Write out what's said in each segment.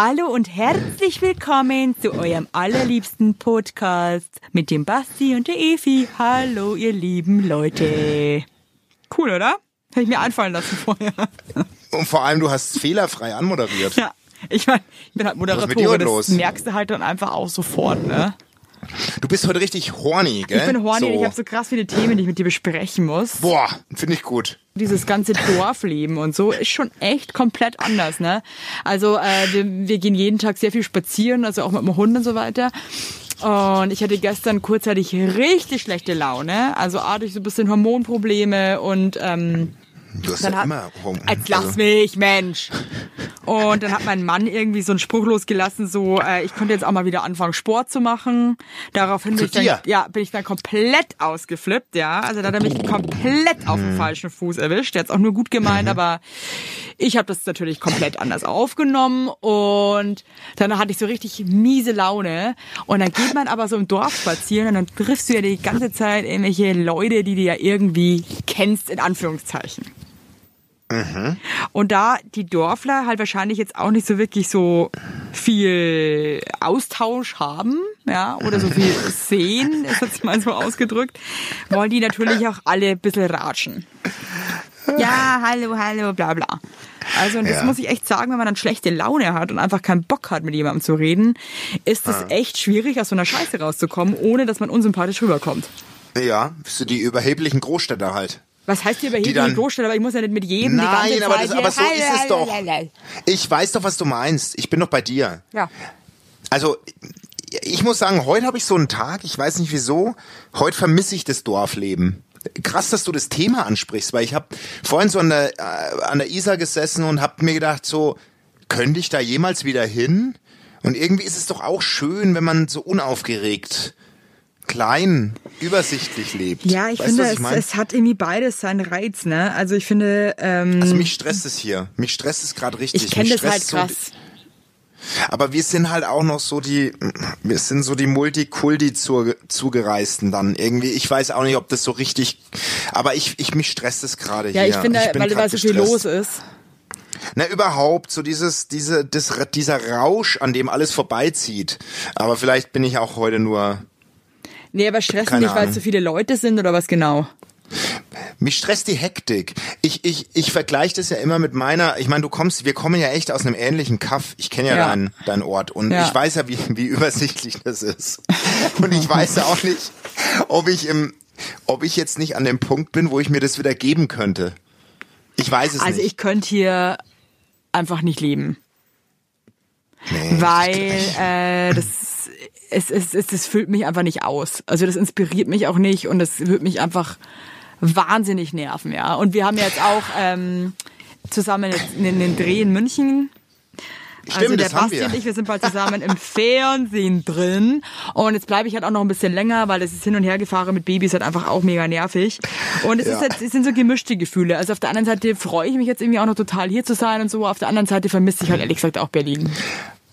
Hallo und herzlich willkommen zu eurem allerliebsten Podcast mit dem Basti und der Efi. Hallo, ihr lieben Leute. Cool, oder? Hätte ich mir einfallen lassen vorher. Und vor allem, du hast fehlerfrei anmoderiert. Ja, ich meine, ich bin halt Moderatorin, das los? merkst du halt dann einfach auch sofort, ne? Du bist heute richtig horny, gell? Ich bin horny so. und ich habe so krass viele Themen, die ich mit dir besprechen muss. Boah, finde ich gut. dieses ganze Dorfleben und so ist schon echt komplett anders, ne? Also äh, wir, wir gehen jeden Tag sehr viel spazieren, also auch mit dem Hund und so weiter. Und ich hatte gestern kurzzeitig richtig schlechte Laune, also A durch so ein bisschen Hormonprobleme und ähm, Du hast dann ja hat, immer Hom- Jetzt lass also- mich, Mensch. Und dann hat mein Mann irgendwie so einen Spruch losgelassen, so, äh, ich könnte jetzt auch mal wieder anfangen, Sport zu machen. Daraufhin bin ich, dann, ja, bin ich dann komplett ausgeflippt, ja. Also da hat er mich komplett auf Mhm. den falschen Fuß erwischt. Der hat's auch nur gut gemeint, aber ich habe das natürlich komplett anders aufgenommen und dann hatte ich so richtig miese Laune und dann geht man aber so im Dorf spazieren und dann triffst du ja die ganze Zeit irgendwelche Leute, die du ja irgendwie kennst, in Anführungszeichen. Und da die Dorfler halt wahrscheinlich jetzt auch nicht so wirklich so viel Austausch haben, ja, oder so viel sehen, ist jetzt mal so ausgedrückt, wollen die natürlich auch alle ein bisschen ratschen. Ja, hallo, hallo, bla bla. Also, und das Ja. muss ich echt sagen, wenn man dann schlechte Laune hat und einfach keinen Bock hat, mit jemandem zu reden, ist es echt schwierig, aus so einer Scheiße rauszukommen, ohne dass man unsympathisch rüberkommt. Ja, bist du die überheblichen Großstädter halt. Was heißt hier überhebliche dann- Großstadt, aber ich muss ja nicht mit jedem die ganze Nein, aber, Zeit das, aber so ist es doch. Ich weiß doch, was du meinst. Ich bin doch bei dir. Ja. Also, ich muss sagen, heute habe ich so einen Tag, ich weiß nicht wieso, heute vermisse ich das Dorfleben. Krass, dass du das Thema ansprichst, weil ich habe vorhin so an der, äh, an der Isar gesessen und habe mir gedacht, so, könnte ich da jemals wieder hin? Und irgendwie ist es doch auch schön, wenn man so unaufgeregt, klein, übersichtlich lebt. Ja, ich weißt finde, es, ich mein? es hat irgendwie beides seinen Reiz, ne? Also ich finde, ähm, Also mich stresst es hier. Mich stresst es gerade richtig. ich kenne das halt stresst so krass. Aber wir sind halt auch noch so die, wir sind so die Multikulti zu, zugereisten dann irgendwie. Ich weiß auch nicht, ob das so richtig, aber ich, ich mich stresst es gerade ja, hier. ich finde, bin weil, weil so viel los ist. Na, überhaupt, so dieses, diese, das, dieser Rausch, an dem alles vorbeizieht. Aber vielleicht bin ich auch heute nur, Nee, aber stressen Keine dich, weil es so viele Leute sind oder was genau? mich stresst die Hektik. Ich, ich, ich vergleiche das ja immer mit meiner, ich meine, du kommst, wir kommen ja echt aus einem ähnlichen Kaff. Ich kenne ja, Ja. deinen deinen Ort und Ja. ich weiß ja, wie, wie übersichtlich das ist. Und ich weiß ja auch nicht, ob ich im, ob ich jetzt nicht an dem Punkt bin, wo ich mir das wieder geben könnte. Ich weiß es Also nicht. ich könnte hier einfach nicht leben. nee, weil äh, das es, es, es, das füllt mich einfach nicht aus. Also das inspiriert mich auch nicht und das wird mich einfach wahnsinnig nerven, ja. Und wir haben jetzt auch ähm, zusammen einen, Dreh in München. Stimmt, also der das haben Basti und ich, wir sind bald zusammen im Fernsehen drin. Und jetzt bleibe ich halt auch noch ein bisschen länger, weil das ist hin und her gefahren mit Babys halt einfach auch mega nervig. Und es Ja. ist halt, es sind so gemischte Gefühle. Also auf der anderen Seite freue ich mich jetzt irgendwie auch noch total hier zu sein und so. Auf der anderen Seite vermisse ich halt ehrlich gesagt auch Berlin.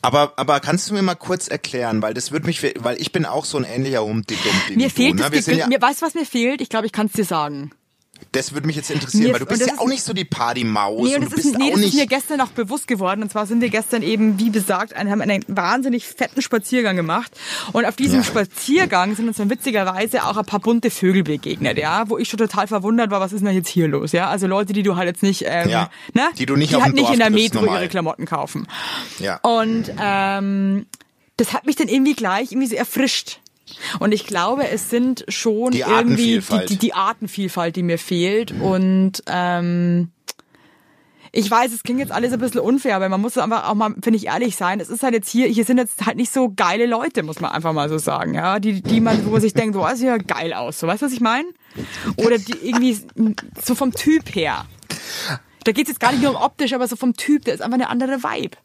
Aber, aber kannst du mir mal kurz erklären, weil das wird mich, weil ich bin auch so ein ähnlicher Humpty-Dumpty. Mir wie fehlt du, das ne? Sind Gefühl, ja, mir, weißt du, was mir fehlt? Ich glaube, ich kann es dir sagen. Das würde mich jetzt interessieren, Mir- weil du bist ja ist- auch nicht so die Partymaus Nee, und und das, du ist, bist nee, auch das ist nicht. mir gestern auch bewusst geworden. Und zwar sind wir gestern eben, wie besagt, einen, haben einen wahnsinnig fetten Spaziergang gemacht. Und auf diesem Ja. Spaziergang sind uns dann witzigerweise auch ein paar bunte Vögel begegnet, ja, wo ich schon total verwundert war, was ist denn jetzt hier los, ja? Also Leute, die du halt jetzt nicht, ähm, Ja, ne? die du nicht die auf halt nicht Dorf in der Metro normal. ihre Klamotten kaufen. Ja. Und ähm, das hat mich dann irgendwie gleich irgendwie so erfrischt. Und ich glaube, es sind schon Die irgendwie die, Artenvielfalt. die, die Artenvielfalt, die mir fehlt. Und ähm, ich weiß, es klingt jetzt alles ein bisschen unfair, aber man muss einfach auch mal, finde ich, ehrlich sein. Es ist halt jetzt hier, hier sind jetzt halt nicht so geile Leute, muss man einfach mal so sagen, ja. Die, die man, wo man sich denkt, boah, sieht ja geil aus. So, weißt du, was ich meine? Oder die irgendwie so vom Typ her. Da geht's jetzt gar nicht nur um optisch, aber so vom Typ, der ist einfach eine andere Vibe.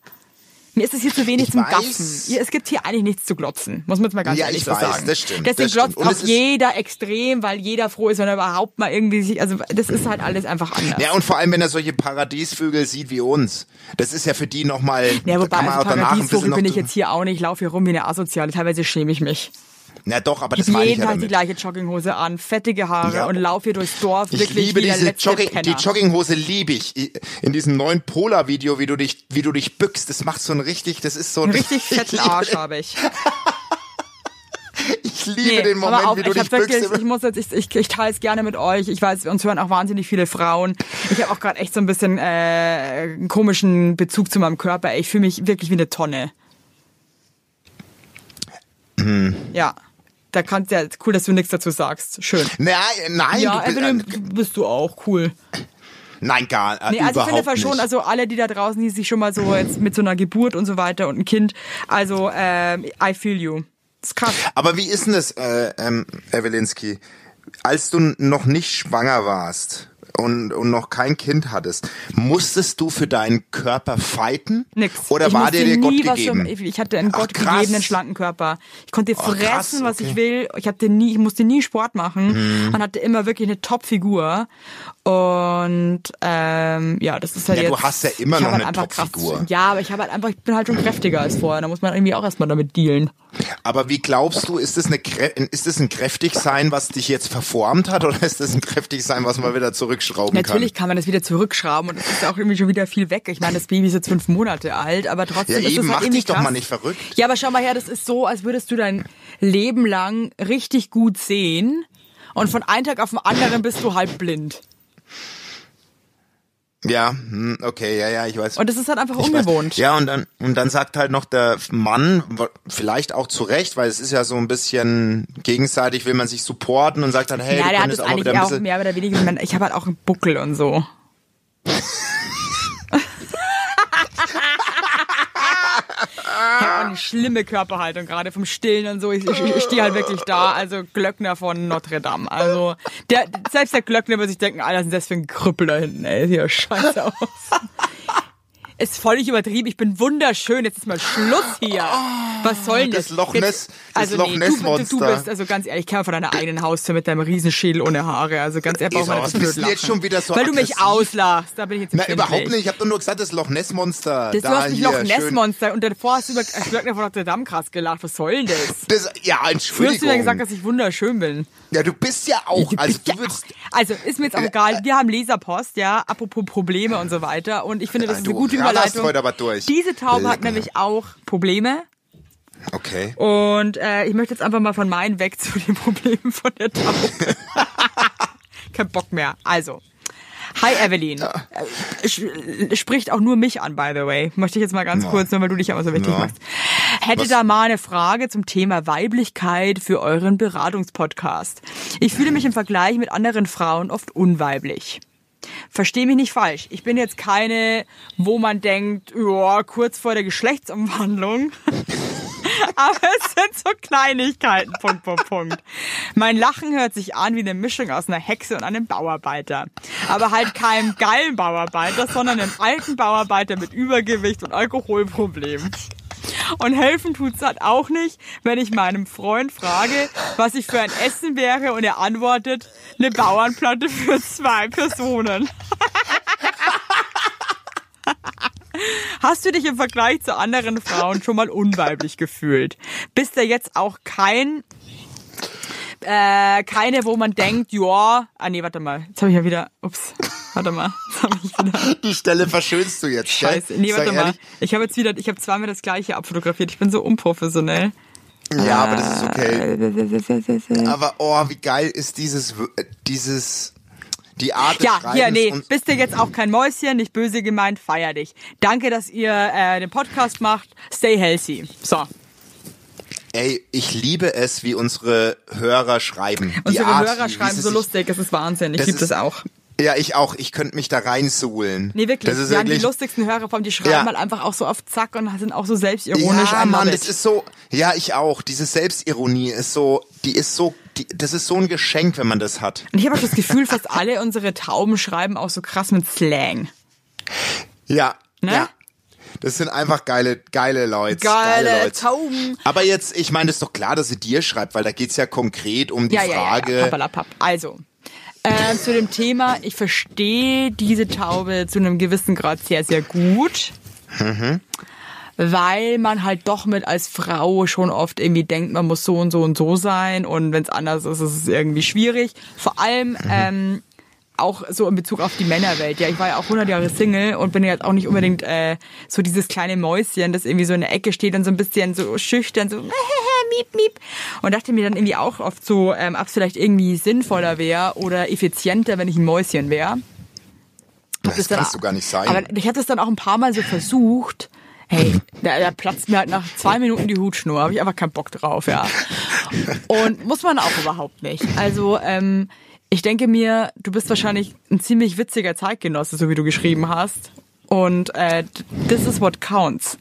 Mir ist es hier zu wenig Ich zum weiß. Gaffen. Es gibt hier eigentlich nichts zu glotzen. Muss man jetzt mal ganz Ja, ehrlich ich so weiß, sagen. das stimmt, Deswegen das glotzt auch jeder extrem, weil jeder froh ist, wenn er überhaupt mal irgendwie sich, also das ist halt alles einfach anders. Ja, und vor allem, wenn er solche Paradiesvögel sieht wie uns. Das ist ja für die nochmal, Ja, da wobei kann man als auch danach ein bisschen bin ich jetzt hier auch nicht, ich laufe hier rum wie eine Asoziale. Teilweise schäme ich mich. Na doch, aber Ich das meine ich jeden ja Tag die damit. gleiche Jogginghose an, fettige Haare Ja. und laufe hier durchs Dorf. Ich wirklich liebe diese Jogging, die. Jogginghose liebe ich. In diesem neuen Polar-Video, wie du dich, wie du dich bückst, das macht so ein richtig, das ist so ein richtig fetten ich Arsch habe ich. Ich liebe den Moment, aber auch, wie du ich, dich wirklich, bückst. ich muss jetzt, ich, ich, ich teile es gerne mit euch. Ich weiß, uns hören auch wahnsinnig viele Frauen. Ich habe auch gerade echt so ein bisschen äh, einen komischen Bezug zu meinem Körper. Ich fühle mich wirklich wie eine Tonne. Hm. Ja. Da kannst ja, cool, dass du nichts dazu sagst. Schön. Nein, nein, ja, du bist, Evelyn, äh, bist du auch cool. nein, gar äh, Nee, also ich überhaupt finde nicht. schon, also alle, die da draußen, die sich schon mal so jetzt mit so einer Geburt und so weiter und ein Kind, also ähm, I feel you. Das ist krass. Aber wie ist denn das, äh, ähm, Evelinski? Als du noch nicht schwanger warst und, und noch kein Kind hattest, musstest du für deinen Körper fighten? Nix. Oder ich war dir der Gott gegeben? Für, ich hatte einen Ach, Gott krass. gegebenen schlanken Körper. Ich konnte fressen, krass, was ich okay. will. Ich hatte nie, ich musste nie Sport machen Mhm. und hatte immer wirklich eine Top-Figur. Und ähm, ja, das ist halt Ja, jetzt. du hast ja immer noch halt eine Top-Figur. Ja, aber ich habe halt einfach, ich bin halt schon kräftiger als vorher. Da muss man irgendwie auch erstmal damit dealen. Aber wie glaubst du, ist das, eine, ist das ein Kräftigsein, was dich jetzt verformt hat, oder ist das ein Kräftigsein, was man wieder zurückschrauben Natürlich kann? kann man das wieder zurückschrauben und es ist auch irgendwie schon wieder viel weg. Ich meine, das Baby ist jetzt fünf Monate alt, aber trotzdem Ja, ist es eben, halt mach irgendwie dich doch krass. mal nicht verrückt. Ja, aber schau mal her, das ist so, als würdest du dein Leben lang richtig gut sehen und von einem Tag auf den anderen bist du halb blind. Ja, hm, okay, ja, ja, ich weiß. Und das ist halt einfach Ich ungewohnt. Weiß. Ja, und dann, und dann sagt halt noch der Mann, vielleicht auch zu Recht, weil es ist ja so ein bisschen gegenseitig, will man sich supporten und sagt dann, hey, ja, du der hat es auch mal eigentlich wieder ein auch bisschen... mehr oder weniger. Ich habe halt auch einen Buckel und so. Ich habe auch eine schlimme Körperhaltung, gerade vom Stillen und so. Ich, ich, ich stehe halt wirklich da, also Glöckner von Notre Dame. Also der, selbst der Glöckner wird sich denken, Alter, denn das für ein Krüppel da hinten, ey, sieht ja scheiße aus. Ist völlig übertrieben. Ich bin wunderschön. Jetzt ist mal Schluss hier. Was soll denn das? Das Loch Ness- das also Loch nee, Ness du, Monster. du bist, also ganz ehrlich, ich käme von deiner eigenen Haustür mit deinem Riesenschädel ohne Haare. Also ganz ehrlich, was nicht bist du jetzt schon wieder so Weil du mich auslachst. Da bin ich jetzt Na, überhaupt nicht. Ich habe doch nur gesagt, das Loch Ness Monster. Das, da du hast hier, Loch Ness schön. Monster und davor hast du über äh, Glöckner von Notre Dame krass gelacht. Was soll denn das? Das, ja, Du hast Entschuldigung. wieder gesagt, dass ich wunderschön bin. ja, du bist ja auch. Also Ja, du würdest. also ist mir jetzt auch egal. Wir haben Leserpost, ja, apropos Probleme und so weiter. Und ich finde, das Ja, ist du eine gute Überleitung. heute aber durch. Diese Taube hat Lecker. nämlich auch Probleme. Okay. Und äh, ich möchte jetzt einfach mal von meinen weg zu den Problemen von der Taube. Kein Bock mehr. Also. Hi Evelyn. Äh, sch- Spricht auch nur mich an, by the way. Möchte ich jetzt mal ganz Ja. kurz, nur weil du dich ja immer so wichtig Ja. machst. Hätte Was- da mal eine Frage zum Thema Weiblichkeit für euren Beratungspodcast. Ich fühle mich im Vergleich mit anderen Frauen oft unweiblich. Versteh mich nicht falsch. Ich bin jetzt keine, wo man denkt, ja, kurz vor der Geschlechtsumwandlung. Aber es sind so Kleinigkeiten, Punkt, Punkt, Punkt. Mein Lachen hört sich an wie eine Mischung aus einer Hexe und einem Bauarbeiter. Aber halt keinem geilen Bauarbeiter, sondern einem alten Bauarbeiter mit Übergewicht und Alkoholproblemen. Und helfen tut's halt auch nicht, wenn ich meinem Freund frage, was ich für ein Essen wäre und er antwortet, eine Bauernplatte für zwei Personen. Hast du dich im Vergleich zu anderen Frauen schon mal unweiblich gefühlt? Bist du jetzt auch kein äh, keine, wo man denkt, ja, ah nee, warte mal, jetzt habe ich ja wieder, ups, warte mal, jetzt habe ich wieder, Die Stelle verschönst du jetzt. scheiße, nee, warte mal, ich habe jetzt wieder, ich habe zweimal das gleiche abfotografiert, ich bin so unprofessionell. Ja, aber das ist okay. Äh, Aber oh, wie geil ist dieses, äh, dieses, die Art des Ja, hier, nee, bist du jetzt auch kein Mäuschen, nicht böse gemeint, feier dich. Danke, dass ihr äh, den Podcast macht, stay healthy. So, ey, ich liebe es, wie unsere Hörer schreiben. Die unsere Art, Hörer schreiben so lustig, das ist Wahnsinn, ich liebe das auch. Ja, ich auch. Ich könnte mich da reinsuhlen. Nee, wirklich. Das ist Wir haben die wirklich. lustigsten Hörer vom, die schreiben Ja. halt einfach auch so auf Zack und sind auch so selbstironisch. ja, Mann, das ist so. Ja, ich auch. Diese Selbstironie ist so. Die ist so. Die, das ist so ein Geschenk, wenn man das hat. Und ich habe auch das Gefühl, fast alle unsere Tauben schreiben auch so krass mit Slang. Ja. Ne? Ja. Das sind einfach geile, geile Leute. Geile Leute. Tauben. Aber jetzt, ich meine, das ist doch klar, dass sie dir schreibt, weil da geht's ja konkret um die Ja, ja, Frage. ja, ja. Pappalapapp. Also, äh, zu dem Thema, ich verstehe diese Taube zu einem gewissen Grad sehr, sehr gut. Mhm. weil man halt doch mit als Frau schon oft irgendwie denkt, man muss so und so und so sein und wenn es anders ist, ist es irgendwie schwierig. Vor allem ähm, auch so in Bezug auf die Männerwelt. Ja, ich war ja auch 100 Jahre Single und bin jetzt auch nicht unbedingt äh, so dieses kleine Mäuschen, das irgendwie so in der Ecke steht und so ein bisschen so schüchtern, so miep, miep. Und dachte mir dann irgendwie auch oft so, ähm, ob es vielleicht irgendwie sinnvoller wäre oder effizienter, wenn ich ein Mäuschen wäre. Das, das kannst du gar nicht sein. Aber ich hatte es dann auch ein paar Mal so versucht. Hey, da, da platzt mir halt nach zwei Minuten die Hutschnur, habe ich einfach keinen Bock drauf, ja. Und muss man auch überhaupt nicht. Also, ähm, ich denke mir, du bist wahrscheinlich ein ziemlich witziger Zeitgenosse, so wie du geschrieben hast. Und äh, this is what counts.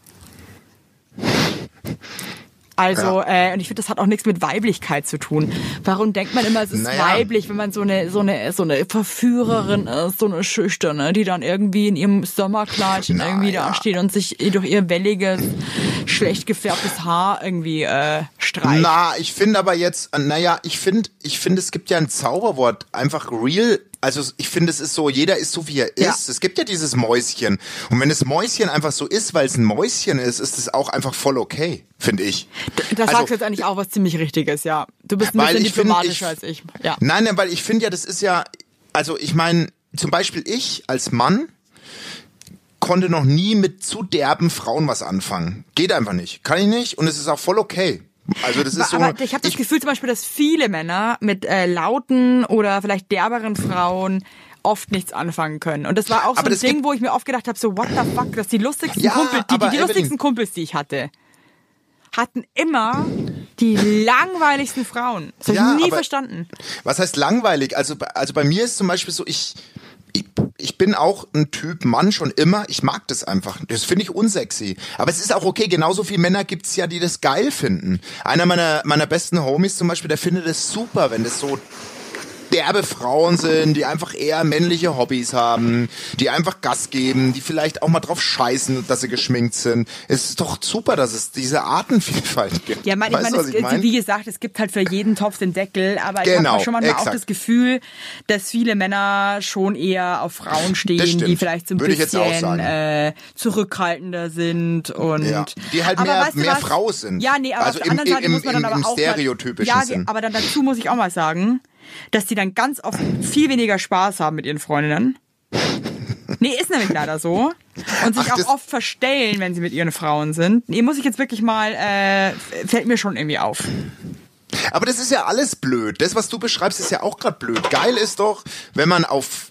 Also, ja. äh, und ich finde, das hat auch nichts mit Weiblichkeit zu tun. Warum denkt man immer, es ist naja. weiblich, wenn man so eine, so eine, so eine Verführerin ist, so eine Schüchterne, die dann irgendwie in ihrem Sommerkleidchen naja. irgendwie da steht und sich durch ihr welliges, schlecht gefärbtes Haar irgendwie äh, streicht. Na, ich finde aber jetzt, naja, ich finde, ich finde, es gibt ja ein Zauberwort, einfach real also ich finde, es ist so, jeder ist so, wie er ist. Ja. Es gibt ja dieses Mäuschen. Und wenn das Mäuschen einfach so ist, weil es ein Mäuschen ist, ist es auch einfach voll okay, finde ich. Das also, sagst jetzt eigentlich auch was ziemlich Richtiges, ja. Du bist ein bisschen diplomatischer find, ich, als ich. Ja. Nein, nein, weil ich finde ja, das ist ja, also ich meine, zum Beispiel ich als Mann konnte noch nie mit zu derben Frauen was anfangen. Geht einfach nicht. Kann ich nicht und es ist auch voll okay. Also das ist so. Aber ich habe das Gefühl zum Beispiel, dass viele Männer mit äh, lauten oder vielleicht derberen Frauen oft nichts anfangen können. Und das war auch so ein Ding, wo ich mir oft gedacht habe, so what the fuck, dass die lustigsten ja, Kumpel, die, die, die lustigsten Kumpels, die ich hatte, hatten immer die langweiligsten Frauen. Das habe ja, ich nie verstanden. Was heißt langweilig? Also, also bei mir ist zum Beispiel so, ich, ich, bin auch ein Typ Mann schon immer. Ich mag das einfach. Das finde ich unsexy. Aber es ist auch okay. Genauso viele Männer gibt's ja, die das geil finden. Einer meiner, meiner besten Homies zum Beispiel, der findet es super, wenn das so derbe Frauen sind, die einfach eher männliche Hobbys haben, die einfach Gas geben, die vielleicht auch mal drauf scheißen, dass sie geschminkt sind. Es ist doch super, dass es diese Artenvielfalt gibt. Ja, mein, ich meine, ich mein? wie gesagt, es gibt halt für jeden Topf den Deckel, aber genau, ich habe schon manchmal exakt. auch das Gefühl, dass viele Männer schon eher auf Frauen stehen, die vielleicht so ein Würde bisschen äh, zurückhaltender sind und ja, die halt mehr, weißt du mehr Frau sind. Ja, nee, aber also auf der anderen Seite im, muss man dann aber auch stereotypischen mal, ja, Sinn. aber dann dazu muss ich auch mal sagen, dass die dann ganz oft viel weniger Spaß haben mit ihren Freundinnen. Nee, ist nämlich leider so. Und sich Ach, auch oft verstellen, wenn sie mit ihren Frauen sind. Nee, muss ich jetzt wirklich mal, äh, fällt mir schon irgendwie auf. Aber das ist ja alles blöd. Das, was du beschreibst, ist ja auch gerade blöd. Geil ist doch, wenn man auf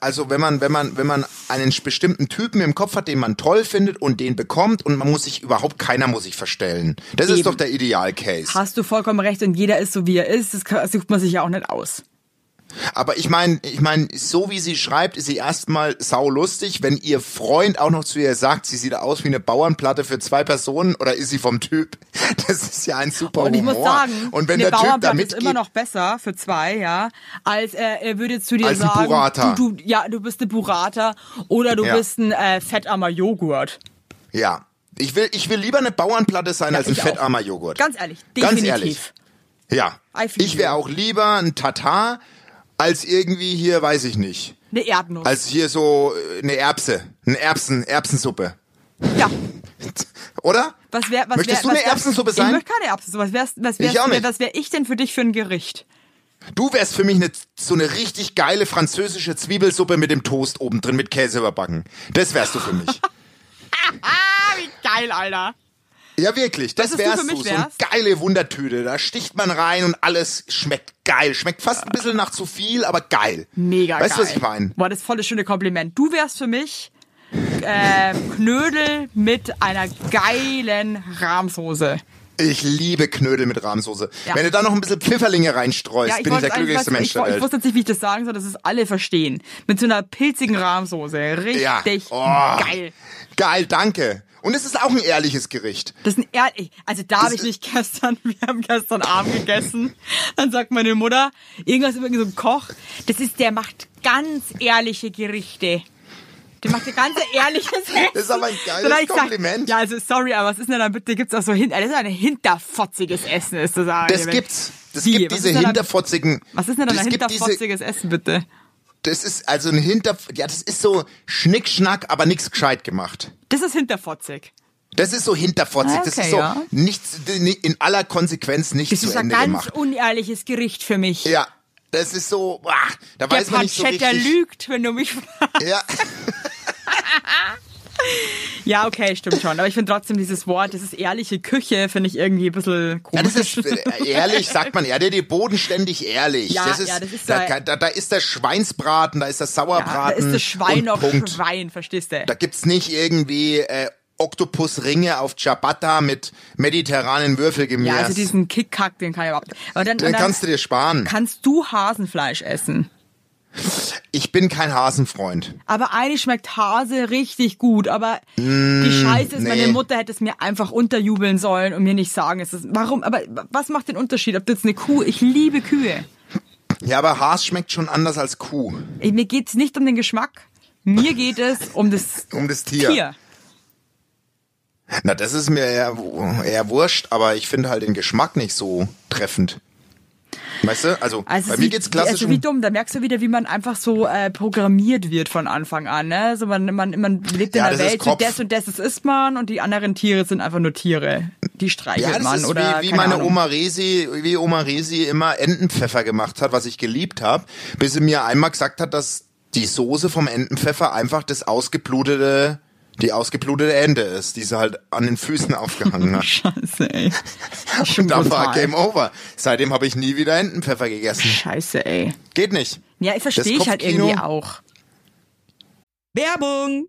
also wenn man, wenn man, wenn man einen bestimmten Typen im Kopf hat, den man toll findet und den bekommt und man muss sich überhaupt, keiner muss sich verstellen. Das Eben. ist doch der Idealcase. Hast du vollkommen recht und jeder ist so wie er ist, das sucht man sich ja auch nicht aus. Aber ich meine, ich meine, so wie sie schreibt, ist sie erstmal saulustig. Wenn ihr Freund auch noch zu ihr sagt, sie sieht aus wie eine Bauernplatte für zwei Personen oder ist sie vom Typ? Das ist ja ein super Und ich Humor. muss sagen, und wenn der Typ da mitgeht, ist immer noch besser für zwei, ja, als äh, er würde zu dir als sagen, ein Burrata. Du, du, ja, du bist eine Burrata oder du ja. bist ein äh, fettarmer Joghurt. Ja. Ich will, ich will lieber eine Bauernplatte sein ja, als ein fettarmer Joghurt. Ganz ehrlich, definitiv. Ganz ehrlich. Ja. Ich wäre auch lieber ein Tatar als irgendwie hier, weiß ich nicht. Eine Erdnuss. Als hier so äh, eine Erbse, eine Erbsen, Erbsensuppe. Ja. Oder? Was wär, was Möchtest wär, du eine wär, Erbsensuppe sein? Ich möchte keine Erbsensuppe. Was wär's, was wär's, ich auch nicht. was wär ich denn für dich für ein Gericht? Du wärst für mich eine, so eine richtig geile französische Zwiebelsuppe mit dem Toast oben drin mit Käse überbacken. Das wärst du für mich. Wie geil, Alter. Ja, wirklich. Das wärst du. So eine geile Wundertüte. Da sticht man rein und alles schmeckt geil. Schmeckt fast ein bisschen nach zu viel, aber geil. Mega weißt geil. Weißt du, was ich meine? Boah, das ist voll das schöne Kompliment. Du wärst für mich äh, Knödel mit einer geilen Rahmsoße. Ich liebe Knödel mit Rahmsoße. Ja. Wenn du da noch ein bisschen Pfifferlinge reinstreust, ja, bin ich der glücklichste Mensch der Welt. Ich wusste jetzt nicht, wie ich das sagen soll, dass es alle verstehen. Mit so einer pilzigen Rahmsoße. Richtig ja. oh. geil. Geil, danke. Und es ist auch ein ehrliches Gericht. Das ist ein ehrlich, also da habe ich mich gestern, wir haben gestern Abend gegessen. Dann sagt meine Mutter, irgendwas über so ein Koch, das ist, der macht ganz ehrliche Gerichte. Der macht ein ganz ehrliches Essen. Das ist aber ein geiles Kompliment. Sag, ja, also sorry, aber was ist denn da bitte? Gibt's auch so hin, das ist ein hinterfotziges Essen, ist zu sagen. Das gibt's. Das Wie? gibt diese hinterfotzigen. Was ist denn da ein hinterfotziges Essen, bitte? Das ist also ein Hinter, ja, das ist so Schnickschnack, aber nichts gescheit gemacht. Das ist hinterfotzig. Das ist so hinterfotzig. Ah, das okay, ist so ja. nichts, in aller Konsequenz nicht Das zu ist ein Ende ganz gemacht. unehrliches Gericht für mich. Ja, das ist so, ah, da Der weiß man nicht so richtig. lügt, wenn du mich fragst. Ja, Ja, okay, stimmt schon. Aber ich finde trotzdem dieses Wort, das ist ehrliche Küche, finde ich irgendwie ein bisschen ja, komisch. das ist äh, ehrlich, sagt man, ja, der die bodenständig ehrlich. Ja, das ist, ja, das ist da, da- da, ist der Schweinsbraten, da ist der ja, Sauerbraten. da ist das Schwein noch Punkt. Schwein, verstehst du? Da gibt's nicht irgendwie äh, Oktopusringe auf Ciabatta mit mediterranen Würfelgemüse. ja, also diesen Kickkack, den kann ich überhaupt. Aber dann, Den dann kannst du dir sparen. kannst du Hasenfleisch essen. Ich bin kein Hasenfreund. Aber eigentlich schmeckt Hase richtig gut. Aber die Scheiße ist, nee. meine Mutter hätte es mir einfach unterjubeln sollen und mir nicht sagen, es ist, warum, aber was macht den Unterschied? Ob das eine Kuh, ich liebe Kühe. Ja, aber Has schmeckt schon anders als Kuh. Ey, Mir geht's nicht um den Geschmack. Mir geht es um das Um das Tier. Tier. Na, das ist mir eher, eher wurscht, aber ich finde halt den Geschmack nicht so treffend. Weißt du? Also, Also bei mir geht's klassisch Also wie um, dumm, da merkst du wieder, wie man einfach so äh, programmiert wird von Anfang an. Ne? Also man, man, man lebt in Ja, der das ist Welt, Kopf. das und das das isst man und die anderen Tiere sind einfach nur Tiere. Die streichelt Ja, man ist oder wie, wie meine Ahnung. Oma Resi, wie Oma Resi immer Entenpfeffer gemacht hat, was ich geliebt habe, bis sie mir einmal gesagt hat, dass die Soße vom Entenpfeffer einfach das ausgeblutete, die ausgeblutete Ente ist, die sie halt an den Füßen aufgehangen hat. Scheiße, ey. Und dann war. Game Over. Seitdem habe ich nie wieder Entenpfeffer gegessen. Scheiße, ey. Geht nicht. Ja, ich verstehe ich halt irgendwie auch. Werbung!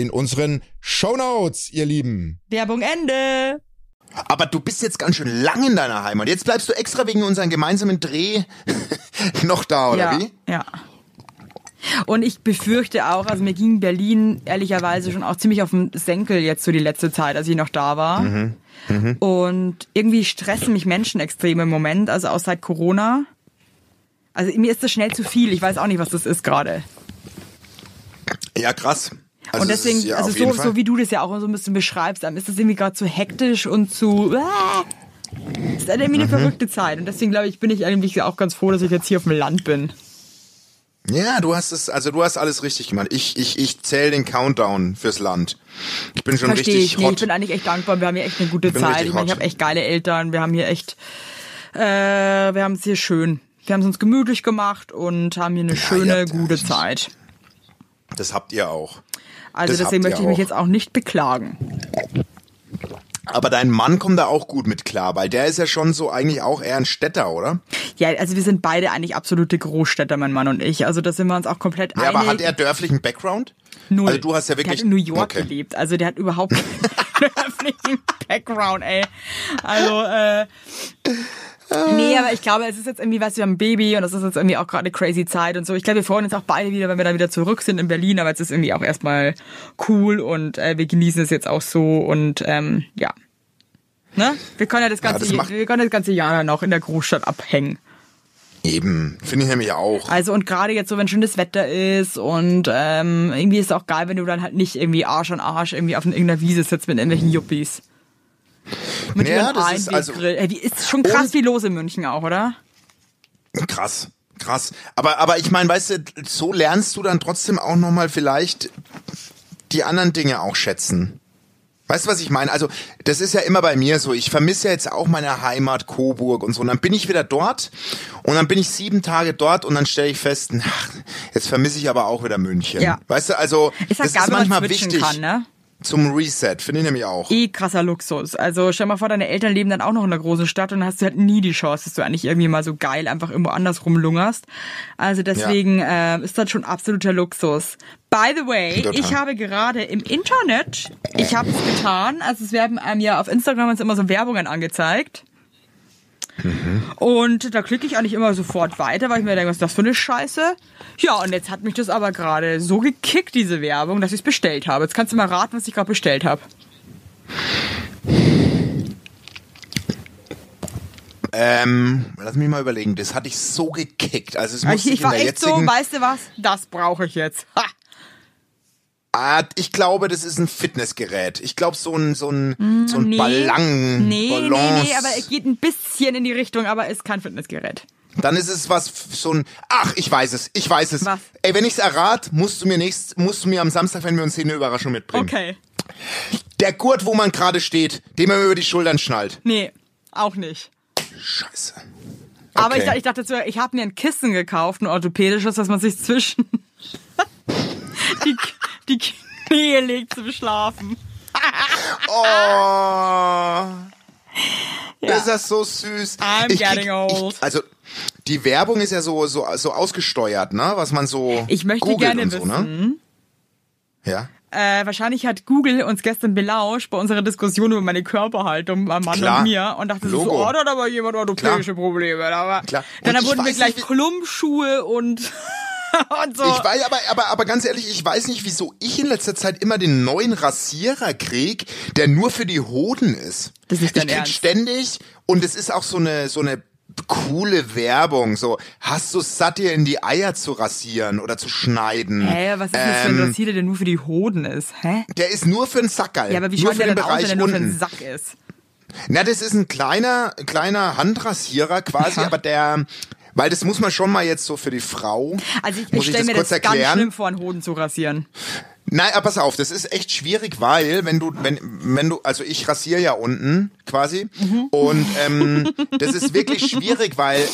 in unseren Shownotes, ihr Lieben. Werbung Ende. Aber du bist jetzt ganz schön lang in deiner Heimat. Jetzt bleibst du extra wegen unserem gemeinsamen Dreh noch da, oder ja, wie? Ja. Und ich befürchte auch, also mir ging Berlin ehrlicherweise schon auch ziemlich auf den Senkel jetzt so die letzte Zeit, als ich noch da war. Mhm. Und irgendwie stressen mich Menschen extrem im Moment, also auch seit Corona. Also mir ist das schnell zu viel. Ich weiß auch nicht, was das ist gerade. Ja, krass. Also und deswegen, ja also so, so wie du das ja auch so ein bisschen beschreibst, dann ist das irgendwie gerade zu hektisch und zu. Es ist halt irgendwie Mhm. eine verrückte Zeit. Und deswegen glaube ich, bin ich eigentlich auch ganz froh, dass ich jetzt hier auf dem Land bin. Ja, du hast es, also du hast alles richtig gemacht. Ich, ich, ich zähle den Countdown fürs Land. Ich bin schon Verstehe richtig ich. Nee, ich hot. bin eigentlich echt dankbar. Wir haben hier echt eine gute bin Zeit. Ich meine, ich hot. habe echt geile Eltern. Wir haben hier echt, äh, wir haben es hier schön. Wir haben es uns gemütlich gemacht und haben hier eine ihr schöne, habt- gute Zeit. das habt ihr auch. Also das deswegen möchte ich mich jetzt auch nicht beklagen. Aber dein Mann kommt da auch gut mit klar, weil der ist ja schon so eigentlich auch eher ein Städter, oder? Ja, also wir sind beide eigentlich absolute Großstädter, mein Mann und ich. Also da sind wir uns auch komplett Ja, einig. aber hat er dörflichen Background? Null. Also du hast ja wirklich. Der hat in New York okay. gelebt. Also der hat überhaupt keinen dörflichen Background, ey. Also, äh. Nee, aber ich glaube, es ist jetzt irgendwie, weißt du, wir haben ein Baby und das ist jetzt irgendwie auch gerade eine crazy Zeit und so. Ich glaube, wir freuen uns auch beide wieder, wenn wir dann wieder zurück sind in Berlin, aber es ist irgendwie auch erstmal cool und äh, wir genießen es jetzt auch so und ähm, ja. Ne? Wir können ja das ganze, das macht- wir können das ganze Jahr dann noch in der Großstadt abhängen. Eben, finde ich nämlich auch. Also und gerade jetzt so, wenn schönes Wetter ist und ähm, irgendwie ist es auch geil, wenn du dann halt nicht irgendwie Arsch an Arsch irgendwie auf irgendeiner Wiese sitzt mit irgendwelchen Yuppies. Mit Ja, ihrem das ist also- Einweggrill. Ey, wie ist schon krass wie los in München auch, oder? Krass, krass. Aber, aber ich meine, weißt du, so lernst du dann trotzdem auch nochmal vielleicht die anderen Dinge auch schätzen. Weißt du, was ich meine? Also, das ist ja immer bei mir so. Ich vermisse ja jetzt auch meine Heimat, Coburg und so. Und dann bin ich wieder dort und dann bin ich sieben Tage dort und dann stelle ich fest, ach, jetzt vermisse ich aber auch wieder München. Ja. Weißt du, also, Ist das geil, ist manchmal wichtig kann, ne? Zum Reset, finde ich nämlich auch. Eh krasser Luxus. Also stell mal vor, deine Eltern leben dann auch noch in einer großen Stadt und dann hast du halt nie die Chance, dass du eigentlich irgendwie mal so geil einfach irgendwo anders rumlungerst. Also deswegen äh, ist das schon absoluter Luxus. By the way, Total. ich habe gerade im Internet, ich habe es getan, also es werden einem ja auf Instagram jetzt immer so Werbungen angezeigt. Und da klicke ich eigentlich immer sofort weiter, weil ich mir denke, was ist das für eine Scheiße? Ja, und jetzt hat mich das aber gerade so gekickt, diese Werbung, dass ich es bestellt habe. Jetzt kannst du mal raten, was ich gerade bestellt habe. Ähm, lass mich mal überlegen. Das hatte ich so gekickt. Also es muss Ich, ich war echt so, jetzigen, weißt du was? Das brauche ich jetzt. Ha! Ah, ich glaube, das ist ein Fitnessgerät. Ich glaube, so ein, so ein, so ein Mm, nee. Ballang, Nee, Balance. nee, nee, aber es geht ein bisschen in die Richtung, aber ist kein Fitnessgerät. Dann ist es was, so ein, ach, ich weiß es, ich weiß es. Was? Ey, wenn ich's errat, musst du mir nächst, musst du mir am Samstag, wenn wir uns sehen, eine Überraschung mitbringen. Okay. Der Gurt, wo man gerade steht, den man über die Schultern schnallt. Nee, auch nicht. Scheiße. Aber Okay. ich, dachte- ich dachte, ich habe mir ein Kissen gekauft, ein orthopädisches, was man sich zwischen die, die Knie legt zum Schlafen. Oh. Das ist ja so süß. I'm Ich getting old. Ich, also, die Werbung ist ja so, so, so ausgesteuert, ne? Was man so Ich möchte gerne und so, ne? wissen, Ja. äh, wahrscheinlich hat Google uns gestern belauscht bei unserer Diskussion über meine Körperhaltung, mein Mann Klar. und mir, und dachte so, Logo. oh, da hat aber jemand orthopädische Probleme. Aber Klar. dann Und wurden wir gleich nicht, Klumpschuhe und, und so. Ich weiß, aber, aber, aber ganz ehrlich, ich weiß nicht, wieso ich in letzter Zeit immer den neuen Rasierer krieg, der nur für die Hoden ist. Das ist ich krieg Ernst. ständig und es ist auch so eine, so eine coole Werbung. So, hast du satt, dir in die Eier zu rasieren oder zu schneiden? Hä, was ist das für ein Ähm, Rasierer, der nur für die Hoden ist? Hä? Der ist nur für den Sackgeil. Ja, aber wie schaut der den denn aus, wenn der nur für einen Sack ist? Na, das ist ein kleiner, kleiner Handrasierer quasi, Aha. aber der, weil das muss man schon mal jetzt so für die Frau. Also ich, ich stelle mir kurz das ganz erklären. schlimm vor, einen Hoden zu rasieren. Nein, aber pass auf, das ist echt schwierig, weil wenn du, wenn, wenn du, also ich rasiere ja unten quasi und ähm, das ist wirklich schwierig, weil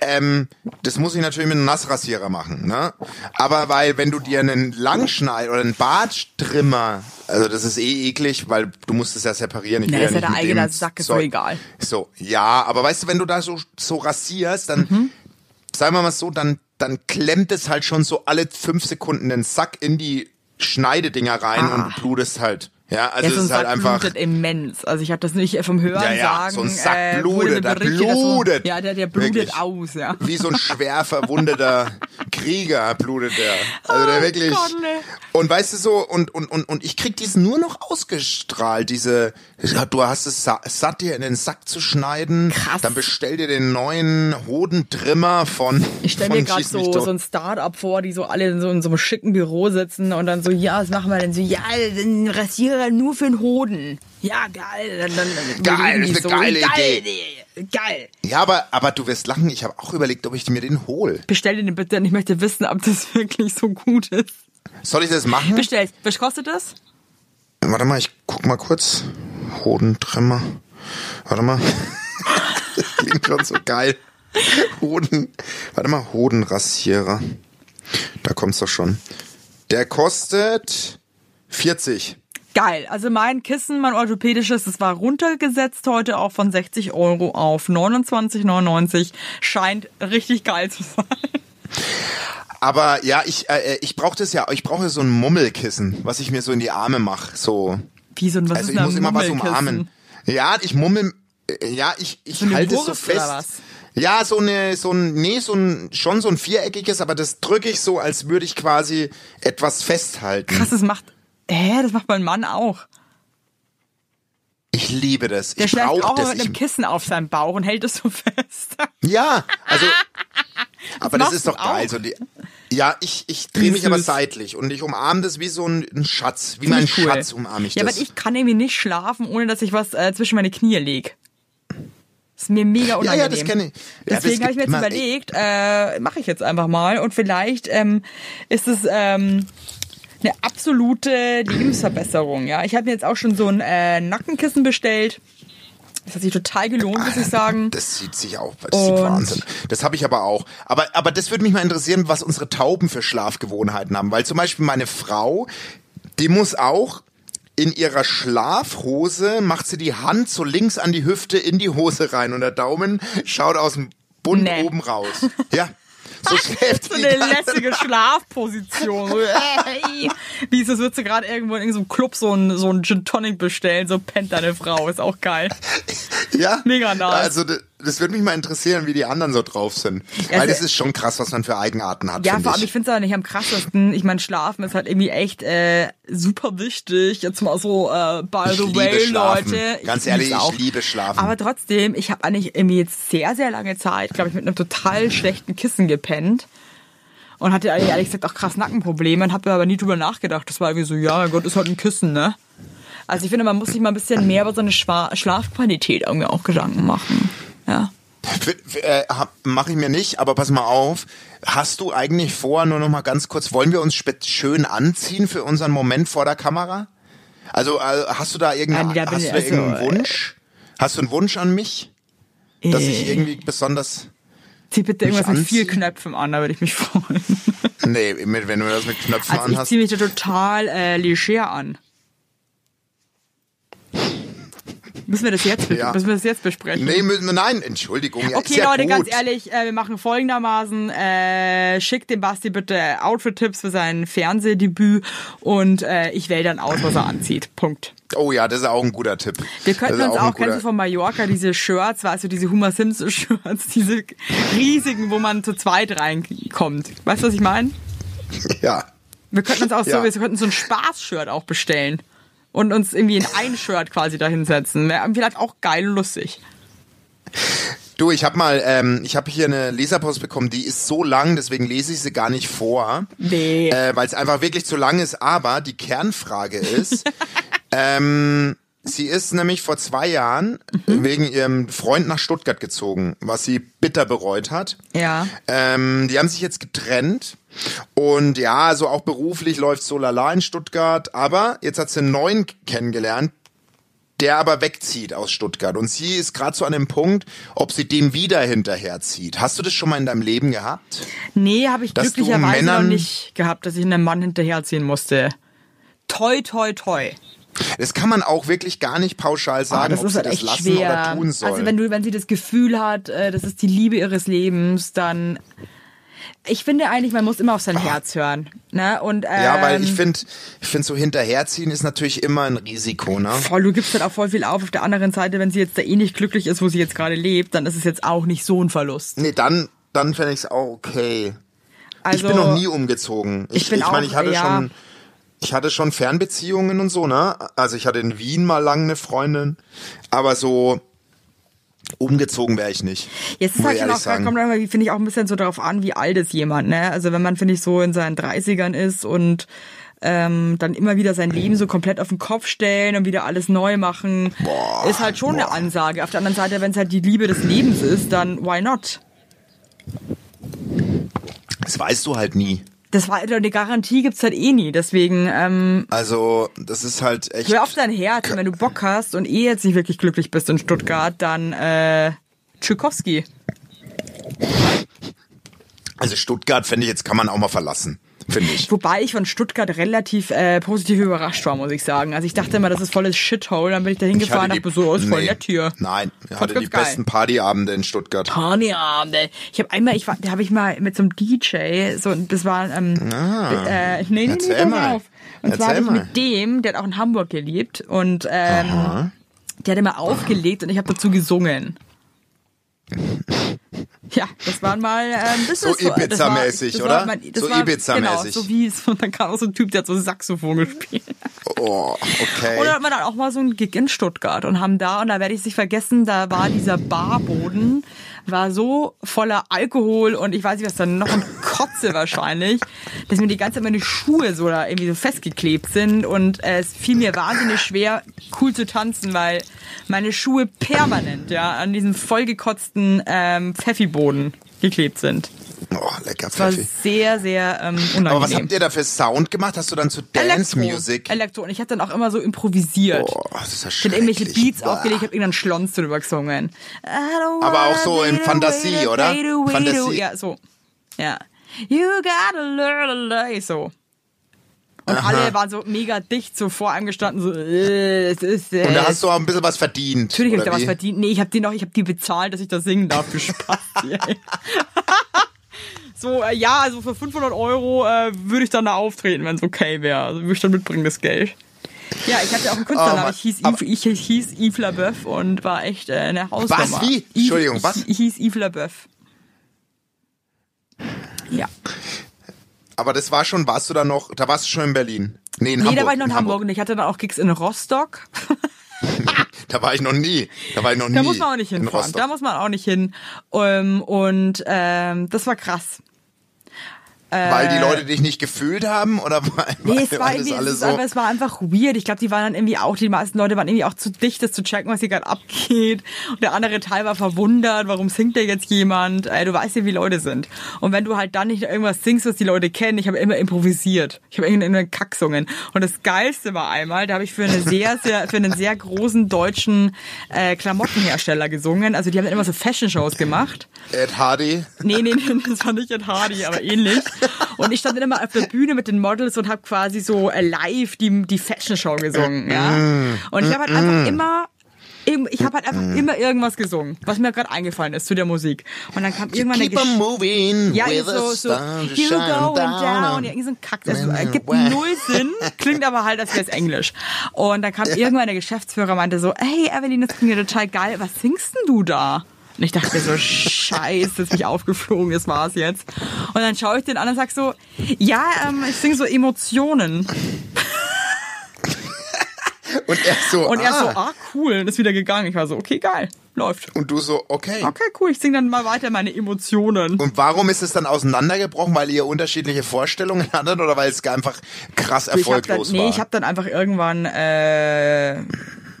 ähm, das muss ich natürlich mit einem Nassrasierer machen, ne? Aber weil wenn du dir einen Langschneid oder einen Barttrimmer, also das ist eh eklig, weil du musst es ja separieren. Ich Na, ist ja nicht der eigene Sack, ist doch egal. So, ja, aber weißt du, wenn du da so so rasierst, dann Mhm. Sagen wir mal so, dann, dann klemmt es halt schon so alle fünf Sekunden den Sack in die Schneidedinger rein Ah. und du blutest halt. Ja, also Ja, es ist halt einfach. blutet immens. Also ich habe das nicht vom Hören Ja, ja, sagen. so ein Sack äh, blutet, der dass so- blutet. Ja, der, der blutet Wirklich. aus, ja. Wie so ein schwer verwundeter Krieger blutet der. Also der Oh wirklich. Gott, ne. Und weißt du so, und, und, und, und ich krieg diesen nur noch ausgestrahlt, diese, du hast es sa- satt, dir in den Sack zu schneiden. Krass. Dann bestell dir den neuen Hodentrimmer von. Ich stelle von mir gerade so, so ein Start-up vor, die so alle in so, in so einem schicken Büro sitzen und dann so, ja, was machen wir denn? So, ja, ein Rasierer nur für den Hoden. Ja, geil. Dann, dann, dann Geil, das ist eine geile geil, Idee. Geil. Ja, aber, aber du wirst lachen. Ich habe auch überlegt, ob ich mir den hol. Bestell den bitte und ich möchte wissen, ob das wirklich so gut ist. Soll ich das machen? Bestell. Was kostet das? Warte mal, ich guck mal kurz. Hodentrimmer. Warte mal. das klingt schon so geil. Hoden. Warte mal, Hodenrasierer. Da kommt's doch schon. Der kostet 40. Geil. Also mein Kissen, mein orthopädisches, das war runtergesetzt heute auch von 60 Euro auf 29,99. Scheint richtig geil zu sein. Aber ja, ich, äh, ich brauche das ja, ich brauche so ein Mummelkissen, was ich mir so in die Arme mache. So. Wie so ein was Also ich muss immer was umarmen. Ja, ich mummel, äh, ja, ich, ich eine halte es so fest. Ja, so eine, so ein, nee, so ein, schon so ein viereckiges, aber das drücke ich so, als würde ich quasi etwas festhalten. Krass, das macht. Hä, das macht mein Mann auch. Ich liebe das. Der ich schläft auch das. mit einem Kissen auf seinem Bauch und hält es so fest. ja, also, aber das ist doch geil. So die, Ja, ich, ich drehe mich aber seitlich und ich umarme das wie so ein, Schatz. Wie mein cool. Schatz umarme ich Ja, das. aber ich kann irgendwie nicht schlafen, ohne dass ich was äh, zwischen meine Knie leg. ist mir mega unangenehm. ja, das kenn ich. Ja, das Deswegen habe ich mir jetzt überlegt, äh, mache ich jetzt einfach mal und vielleicht ähm, ist es ähm, eine absolute Lebensverbesserung. Ja, ich habe mir jetzt auch schon so ein äh, Nackenkissen bestellt. Das hat sich total gelohnt, muss ich sagen. Das sieht sich auch, das sieht Wahnsinn. Das habe ich aber auch. Aber, aber das würde mich mal interessieren, was unsere Tauben für Schlafgewohnheiten haben. Weil zum Beispiel meine Frau, die muss auch in ihrer Schlafhose, macht sie die Hand so links an die Hüfte in die Hose rein und der Daumen schaut aus dem Bund Nee. oben raus. Ja, so schläft So eine lässige Schlafposition. So. Wie ist das, würdest du gerade irgendwo in irgendeinem Club so ein, so ein Gin Tonic bestellen, so pennt deine Frau, ist auch geil. Ja, Mega nice. Also das, würde mich mal interessieren, wie die anderen so drauf sind. Ja, Weil also- das ist schon krass, was man für Eigenarten hat. Ja, vor allem, ich. ich finde es aber nicht am krassesten. Ich meine, Schlafen ist halt irgendwie echt äh, super wichtig. Jetzt mal so, äh, by Ich the liebe way, Schlafen. Leute. Ganz lieb's ehrlich, ich auch. liebe Schlafen. Aber trotzdem, ich habe eigentlich irgendwie jetzt sehr, sehr lange Zeit, glaube ich, mit einem total schlechten Kissen gepennt. Und hatte eigentlich ehrlich gesagt auch krass Nackenprobleme und habe aber nie drüber nachgedacht. Das war irgendwie so, ja, Gott, ist halt ein Kissen, ne? Also ich finde, man muss sich mal ein bisschen mehr über so eine Schwa Schlafqualität irgendwie auch Gedanken machen. Ja. Äh, Mache ich mir nicht, aber pass mal auf. Hast du eigentlich vor, nur noch mal ganz kurz, wollen wir uns schön anziehen für unseren Moment vor der Kamera? Also äh, hast du da irgendeinen, Ja, hast ich- du da also, irgendeinen Wunsch? Hast du einen Wunsch an mich, dass ich Äh, irgendwie besonders... Zieh bitte irgendwas mit vier? Knöpfen an, da würde ich mich freuen. Nee, wenn du das mit Knöpfen Also ich anhast. ziehe mich da total äh, leger an. Müssen wir das jetzt, Ja. müssen wir das jetzt besprechen? Nee, müssen wir, nein, Entschuldigung. Ja, Okay, ja Leute, gut. ganz ehrlich, äh, wir machen folgendermaßen. Äh, schickt dem Basti bitte Outfit-Tipps für sein Fernsehdebüt und äh, ich wähle dann aus, was er anzieht. Punkt. Oh ja, das ist auch ein guter Tipp. Wir könnten uns ein auch, kennst du von Mallorca, diese Shirts, weißt du, diese Homer Simpson Shirts, diese riesigen, wo man zu zweit reinkommt. Weißt du, was ich meine? Ja. Wir könnten uns auch Ja. so, wir könnten so ein Spaß-Shirt auch bestellen. Und uns irgendwie in ein Shirt quasi da hinsetzen. Wäre vielleicht auch geil und lustig. Du, ich habe mal, ähm, ich habe hier eine Leserpost bekommen, die ist so lang, deswegen lese ich sie gar nicht vor, Nee. äh, weil es einfach wirklich zu lang ist. Aber die Kernfrage ist, ähm, sie ist nämlich vor zwei Jahren Mhm. wegen ihrem Freund nach Stuttgart gezogen, was sie bitter bereut hat. Ja. Ähm, die haben sich jetzt getrennt und ja, also auch beruflich läuft so lala in Stuttgart, aber jetzt hat sie einen neuen kennengelernt, der aber wegzieht aus Stuttgart und sie ist gerade so an dem Punkt, ob sie dem wieder hinterherzieht. Hast du das schon mal in deinem Leben gehabt? Nee, habe ich glücklicherweise noch nicht gehabt, dass ich einem Mann hinterherziehen musste. Toi, toi, toi. Das kann man auch wirklich gar nicht pauschal Ah, sagen, das ob sie halt das lassen schwer. oder tun soll. Also wenn du, wenn sie das Gefühl hat, äh, das ist die Liebe ihres Lebens, dann ich finde eigentlich, man muss immer auf sein Herz hören. Ne? Und, ähm, ja, weil ich finde, ich finde so hinterherziehen ist natürlich immer ein Risiko, ne? voll, du gibst halt auch voll viel auf. Auf der anderen Seite, wenn sie jetzt da eh nicht glücklich ist, wo sie jetzt gerade lebt, dann ist es jetzt auch nicht so ein Verlust. Nee, dann, dann fände ich es auch okay. Also, ich bin noch nie umgezogen. Ich, ich bin ich meine, ich hatte ja. schon, ich hatte schon Fernbeziehungen und so, ne? Also ich hatte in Wien mal lang eine Freundin, aber so umgezogen wäre ich nicht. Jetzt ist halt ich schon auch, kommt irgendwie, finde ich, auch ein bisschen so darauf an, wie alt ist jemand, ne? Also wenn man, finde ich, so in seinen 30ern ist und ähm, dann immer wieder sein Leben so komplett auf den Kopf stellen und wieder alles neu machen, Boah, ist halt schon eine boah. Ansage. Auf der anderen Seite, wenn es halt die Liebe des Lebens ist, dann why not? Das weißt du halt nie. Das war eine Garantie gibt's halt eh nie. Deswegen ähm, Also, das ist halt echt. hör auf dein Herz. Wenn du Bock hast und eh jetzt nicht wirklich glücklich bist in Stuttgart, dann äh, Tschukowski. Also Stuttgart, finde ich, jetzt kann man auch mal verlassen. Finde ich. Wobei ich von Stuttgart relativ äh, positiv überrascht war, muss ich sagen. Also ich dachte immer, das ist volles Shithole. Dann bin ich da hingefahren und dachte so, ist voll nee, nett hier. Nein, ich hatte die geil. besten Partyabende in Stuttgart. Partyabende. Ich habe einmal, ich war, da habe ich mal mit so einem DJ, so das war, ähm, äh, nee, nee, nee, mal. auf. Und zwar Erzähl habe ich mit dem, der hat auch in Hamburg gelebt und ähm, der hat immer aufgelegt und ich habe dazu gesungen. Ja, das waren mal ähm, das So Ibiza-mäßig, oder? war So Ibiza-mäßig. Genau, so wie es, und dann kam auch so ein Typ, der hat so Saxophon gespielt. Oh, okay. Oder hatten wir dann auch mal so einen Gig in Stuttgart und haben da, und da werde ich es nicht vergessen, da war dieser Barboden war so voller Alkohol und ich weiß nicht was dann noch Kotze wahrscheinlich, dass mir die ganze Zeit meine Schuhe so da irgendwie so festgeklebt sind und äh, es fiel mir wahnsinnig schwer, cool zu tanzen, weil meine Schuhe permanent ja an diesem vollgekotzten ähm, Pfeffiboden geklebt sind. Oh, lecker Das war sehr, sehr ähm, unangenehm. Aber was habt ihr da für Sound gemacht? Hast du dann zu Dance. Music? Elektro. Und ich habe dann auch immer so improvisiert. Boah, das ist ja Ich hab irgendwelche. Beats aufgelegt, ich habe irgendeinen Schlons drüber gesungen. Aber auch so in Fantasie, oder? Fantasie. Ja, so. Ja. You gotta learn to lay, so. Und Aha. alle waren so mega dicht so vor einem gestanden, so, äh, es ist, äh, Und da hast du auch ein bisschen was verdient. Natürlich habe ich da was verdient. Nee, ich habe die noch, ich habe die bezahlt, dass ich das singen darf. Du Spaß. so, äh, ja, also für 500 Euro äh, würde ich dann da auftreten, wenn es okay wäre. Also würde ich dann mitbringen, das Geld. Ja, ich hatte auch einen Künstlernamen. Oh ich, hieß aber- Yves, ich hieß Yves Labeuf und war echt äh, eine Hausnummer. Was? Wie? Entschuldigung, ich, was? Ich hieß Yves Labeuf. Ja. Aber das war schon, warst du da noch, da warst du schon in Berlin? Nee, in Nee, Hamburg. da war ich noch in Hamburg und ich hatte dann auch Gigs in Rostock. Da war ich noch nie. Da war ich noch nie. Da muss man auch nicht in hinfahren. Da muss man auch nicht hin. Ähm, und ähm, das war krass. Weil die Leute dich nicht gefühlt haben oder weil, äh, Nee, es war, das irgendwie, es, alles so. einfach, es war einfach weird. Ich glaube, die waren dann irgendwie auch, die meisten Leute waren irgendwie auch zu dicht, das zu checken, was hier gerade abgeht. Und der andere Teil war verwundert, warum singt da jetzt jemand? Äh, du weißt ja, wie Leute sind. Und wenn du halt dann nicht irgendwas singst, was die Leute kennen, ich habe immer improvisiert. Ich habe irgendeine Kacksungen. Und das Geilste war einmal, da habe ich für eine sehr, sehr, für einen sehr großen deutschen äh, Klamottenhersteller gesungen. Also die haben dann immer so Fashion-Shows gemacht. Ed Hardy. Nee, nee, nee, das war nicht Ed Hardy, aber ähnlich. Und ich stand dann immer auf der Bühne mit den Models und habe quasi so äh, live die, die Fashion Show gesungen, ja. Und ich habe halt einfach immer ich habe halt einfach immer irgendwas gesungen, was mir gerade eingefallen ist zu der Musik. Und dann kam irgendwann eine Keep on Gesch moving ja, with so, so, you shine going down. Ja, irgendwie so ein Kack. Das ergibt null Sinn, klingt aber halt, als wäre es Englisch. Und dann kam irgendwann der Geschäftsführer meinte so, hey Evelyn, das klingt ja total geil. Was singst denn du da? Und ich dachte mir so, scheiße, das ist mich aufgeflogen, das war's jetzt. Und dann schaue ich den an und sag so, ja, ähm, ich sing so Emotionen. Und er so, Und er ah. so, ah, cool, und ist wieder gegangen. Ich war so, okay, geil, läuft. Und du so, okay. Okay, cool, ich sing dann mal weiter meine Emotionen. Und warum ist es dann auseinandergebrochen? Weil ihr unterschiedliche Vorstellungen hattet oder weil es einfach krass Ich hab dann, erfolglos nee, war? ich habe dann einfach irgendwann, äh,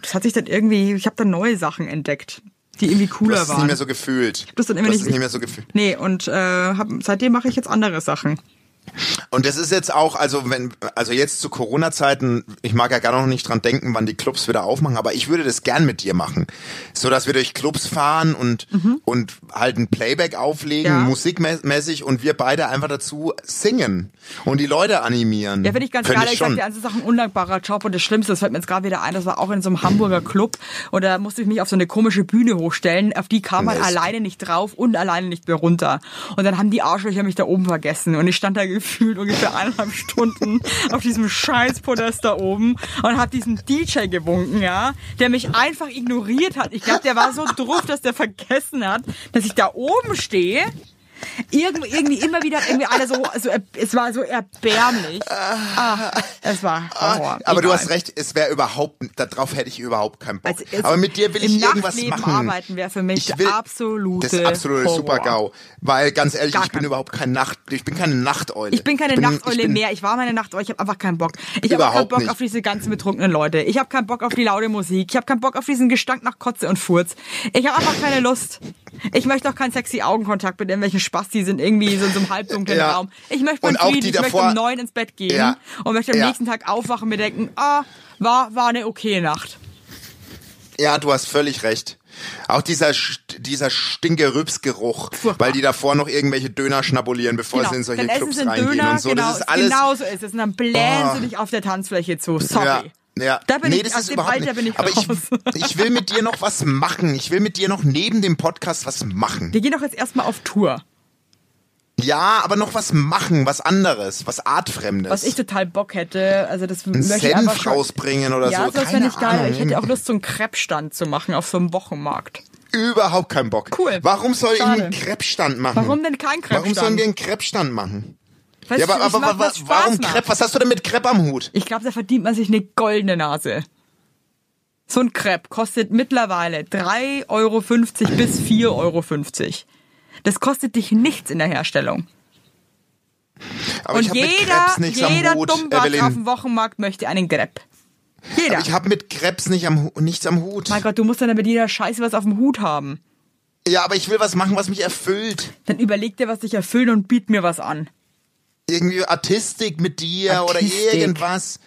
das hat sich dann irgendwie, ich habe dann neue Sachen entdeckt, die irgendwie du cooler hast es nicht waren. mehr so gefühlt. das dann immer du hast nicht- es nicht mehr so gefühlt. nee, und äh, hab, seitdem mache ich jetzt andere Sachen. Und das ist jetzt auch, also wenn, also jetzt zu Corona-Zeiten, ich mag ja gar noch nicht dran denken, wann die Clubs wieder aufmachen, aber ich würde das gern mit dir machen. So dass wir durch Clubs fahren und, und halt ein Playback auflegen, Mhm. Ja. musikmäßig und wir beide einfach dazu singen und die Leute animieren. Ja, finde ich ganz Fänd geil. Ich sag dir, eins ist auch ein undankbarer Job und das Schlimmste, das fällt mir jetzt gerade wieder ein, das war auch in so einem Hamburger Club und da musste ich mich auf so eine komische Bühne hochstellen, auf die kam man Mist. alleine nicht drauf und alleine nicht mehr runter. Und dann haben die Arschlöcher mich da oben vergessen und ich stand da gefühlt ungefähr eineinhalb Stunden auf diesem Scheißpodest da oben und hab diesen DJ gewunken, ja, der mich einfach ignoriert hat. Ich glaube, der war so drauf, dass der vergessen hat, dass ich da oben stehe irgendwie, irgendwie immer wieder irgendwie alle so, also es war so erbärmlich. Ah, es war Horror. Aber du Egal. hast recht, es wäre überhaupt, darauf hätte ich überhaupt keinen Bock. Also aber mit dir will ich irgendwas Nachtleben machen. arbeiten wäre für mich Ich will- absolute Das ist absolute Horror. Super-GAU. Weil ganz ehrlich, Gar ich bin überhaupt kein Nacht, ich bin keine Nachteule. Ich bin keine Nachteule ich bin- mehr. Ich war meine Nachteule. Ich habe einfach keinen Bock. Ich habe keinen Bock nicht. auf diese ganzen betrunkenen Leute. Ich habe keinen Bock auf die laute Musik. Ich habe keinen Bock auf diesen Gestank nach Kotze und Furz. Ich habe einfach keine Lust. Ich möchte auch keinen sexy Augenkontakt mit irgendwelchen Spasti sind irgendwie so in so einem halbdunklen Ja. Raum. Ich möchte auch Frieden. Ich möchte davor- um neun ins Bett gehen Ja. und möchte am Ja. nächsten Tag aufwachen und mir denken, ah, war, war eine okay Nacht. Ja, du hast völlig recht. Auch dieser, dieser stinke Rübsgeruch, weil die davor noch irgendwelche Döner schnabulieren, bevor sie in solche Genau. dann essen Clubs reingehen Döner, und so. genau, das ist alles. genau so ist es. Und dann blähen Oh. sie dich auf der Tanzfläche zu. Sorry. Ja, ja. Da bin nee, ich, das ist überhaupt Alter nicht. bin ich Aber ich, ich will mit dir noch was machen. Ich will mit dir noch neben dem Podcast was machen. Wir gehen doch jetzt erstmal auf Tour. Ja, aber noch was machen, was anderes, was artfremdes. Was ich total Bock hätte, also das einen möchte ich einfach Senf schon. rausbringen oder ja, so. das Keine fände ich geil. Ahnung. Ich hätte auch Lust, so einen Crepe-Stand zu machen auf so einem Wochenmarkt. überhaupt keinen Bock. Cool. Warum soll Schade. ich einen Crepe-Stand machen? Warum denn kein Warum sollen wir einen Crepe-Stand machen? Weißt ja, aber, aber, mach, was warum. Crepe? Was hast du denn mit Crepe am Hut? Ich glaube, da verdient man sich eine goldene Nase. So ein Crepe kostet mittlerweile 3,50 Euro bis 4,50 Euro. Das kostet dich nichts in der Herstellung. Aber ich Und mit jeder, jeder Evelyn. auf dem Wochenmarkt möchte einen Crepe. Jeder. Aber ich habe mit Krebs nicht am, nichts am Hut. mein Gott, du musst dann aber jeder Scheiße was auf dem Hut haben. Ja, aber ich will was machen, was mich erfüllt. Dann überleg dir, was dich erfüllt und biet mir was an. Irgendwie Artistik mit dir oder Artistik. irgendwas.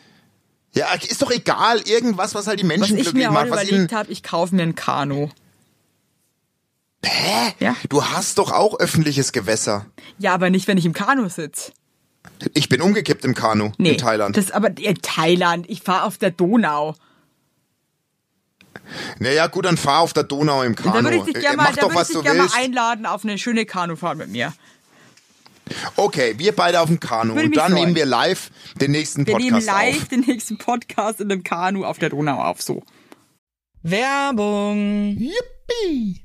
Ja, ist doch egal. Irgendwas, was halt die Was Menschen ich glücklich mir macht. heute Was ihnen, überlegt habe, ich kaufe mir ein Kanu. Hä? Ja. Du hast doch auch öffentliches Gewässer. Ja, aber nicht, wenn ich im Kanu sitze. Ich bin umgekippt im Kanu Nee. in Thailand. Das aber in Thailand. Ich fahre auf der Donau. Naja, gut, dann fahr auf der Donau im Kanu. Da würde ich dich Äh, gerne mal, Mach da doch, ich du dich gerne mal willst. einladen auf eine schöne Kanufahrt mit mir. Okay, wir beide auf dem Kanu. Und dann freuen. nehmen wir live den nächsten Wir Podcast nehmen live auf. den nächsten Podcast in einem Kanu auf der Donau auf. So. Werbung. Yippie!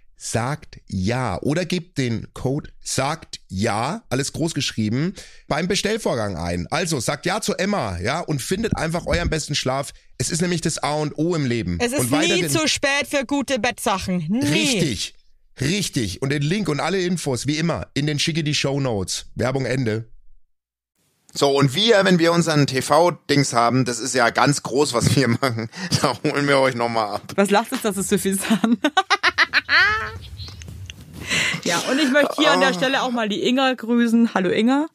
sagt ja oder gebt den Code sagt ja, alles groß geschrieben, beim Bestellvorgang ein. Also sagt ja zu Emma, ja, und findet einfach euren besten Schlaf. Es ist nämlich das A und O im Leben. Es ist und nie zu spät für gute Bettsachen. Nie. Richtig. Richtig. Und den Link und alle Infos, wie immer, in den schicke die Show Notes. Werbung Ende. So, und wir, wenn wir unseren TV-Dings haben, das ist ja ganz groß, was wir machen, da holen wir euch nochmal ab. Was lacht es, dass es so viel sind? ja, und ich möchte hier an der Stelle auch mal die Inga grüßen. Hallo Inga.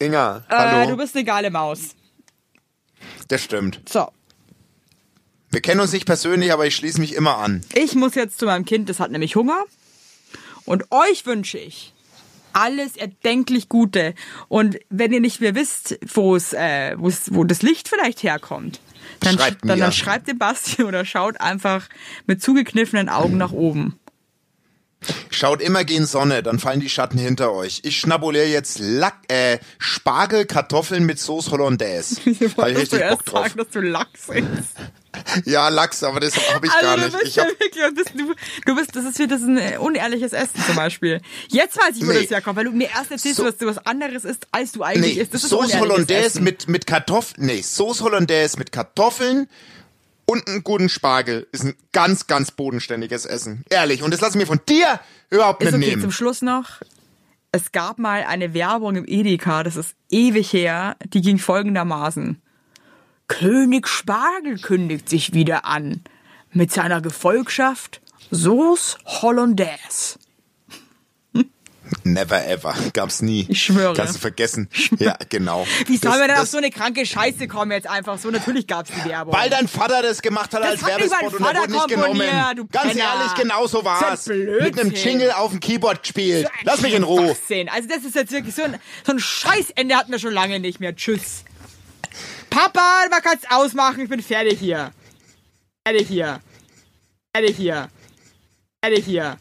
Inga, Äh, hallo. du bist eine geile Maus. das stimmt. So, Wir kennen uns nicht persönlich, aber ich schließe mich immer an. ich muss jetzt zu meinem Kind, das hat nämlich Hunger. Und euch wünsche ich alles erdenklich Gute. Und wenn ihr nicht mehr wisst, wo es, äh, wo das Licht vielleicht herkommt, dann, Schreibt dann, mir. dann schreibt dem Basti oder schaut einfach mit zugekniffenen Augen nach oben. Schaut immer gegen Sonne, dann fallen die Schatten hinter euch. Ich schnabuliere jetzt Lack, äh, Spargel, Kartoffeln mit Sauce Hollandaise. Ich Wolltest du richtig Bock erst drauf. sagen, dass du Lachs isst? Ja, Lachs, aber das habe ich gar Also du nicht. Ich ja hab, wirklich, bist, du, du bist, das ist wieder so ein äh, unehrliches Essen zum Beispiel. Jetzt weiß ich, wo Nee. das herkommt, weil du mir erst erzählst, So- dass du was anderes isst, als du eigentlich nee, isst. Das ist Sauce unehrliches Hollandaise Essen. mit, mit Kartoffeln, nee, Sauce Hollandaise mit Kartoffeln und einen guten Spargel ist ein ganz, ganz bodenständiges Essen. Ehrlich. Und das lass ich mir von dir überhaupt Ist nicht okay, nehmen. zum Schluss noch. Es gab mal eine Werbung im Edeka, das ist ewig her, die ging folgendermaßen. König Spargel kündigt sich wieder an. Mit seiner Gefolgschaft Sauce Hollandaise. Never ever. Gab's nie. Ich schwöre. Kannst du vergessen. Ja, genau. Wie soll man denn auf so eine kranke Scheiße kommen jetzt einfach so? Natürlich gab's die Werbung. Weil dein Vater das gemacht hat Das als Werbespot und er wurde nicht genommen. Ganz Penner. ehrlich, genau so war's. Mit einem Jingle auf dem Keyboard gespielt. Lass mich in Ruhe. Also das ist jetzt wirklich so ein, so ein Scheißende hatten wir schon lange nicht mehr. Tschüss. Papa, man kann's ausmachen, ich bin fertig hier. Fertig hier. Fertig hier. Fertig hier.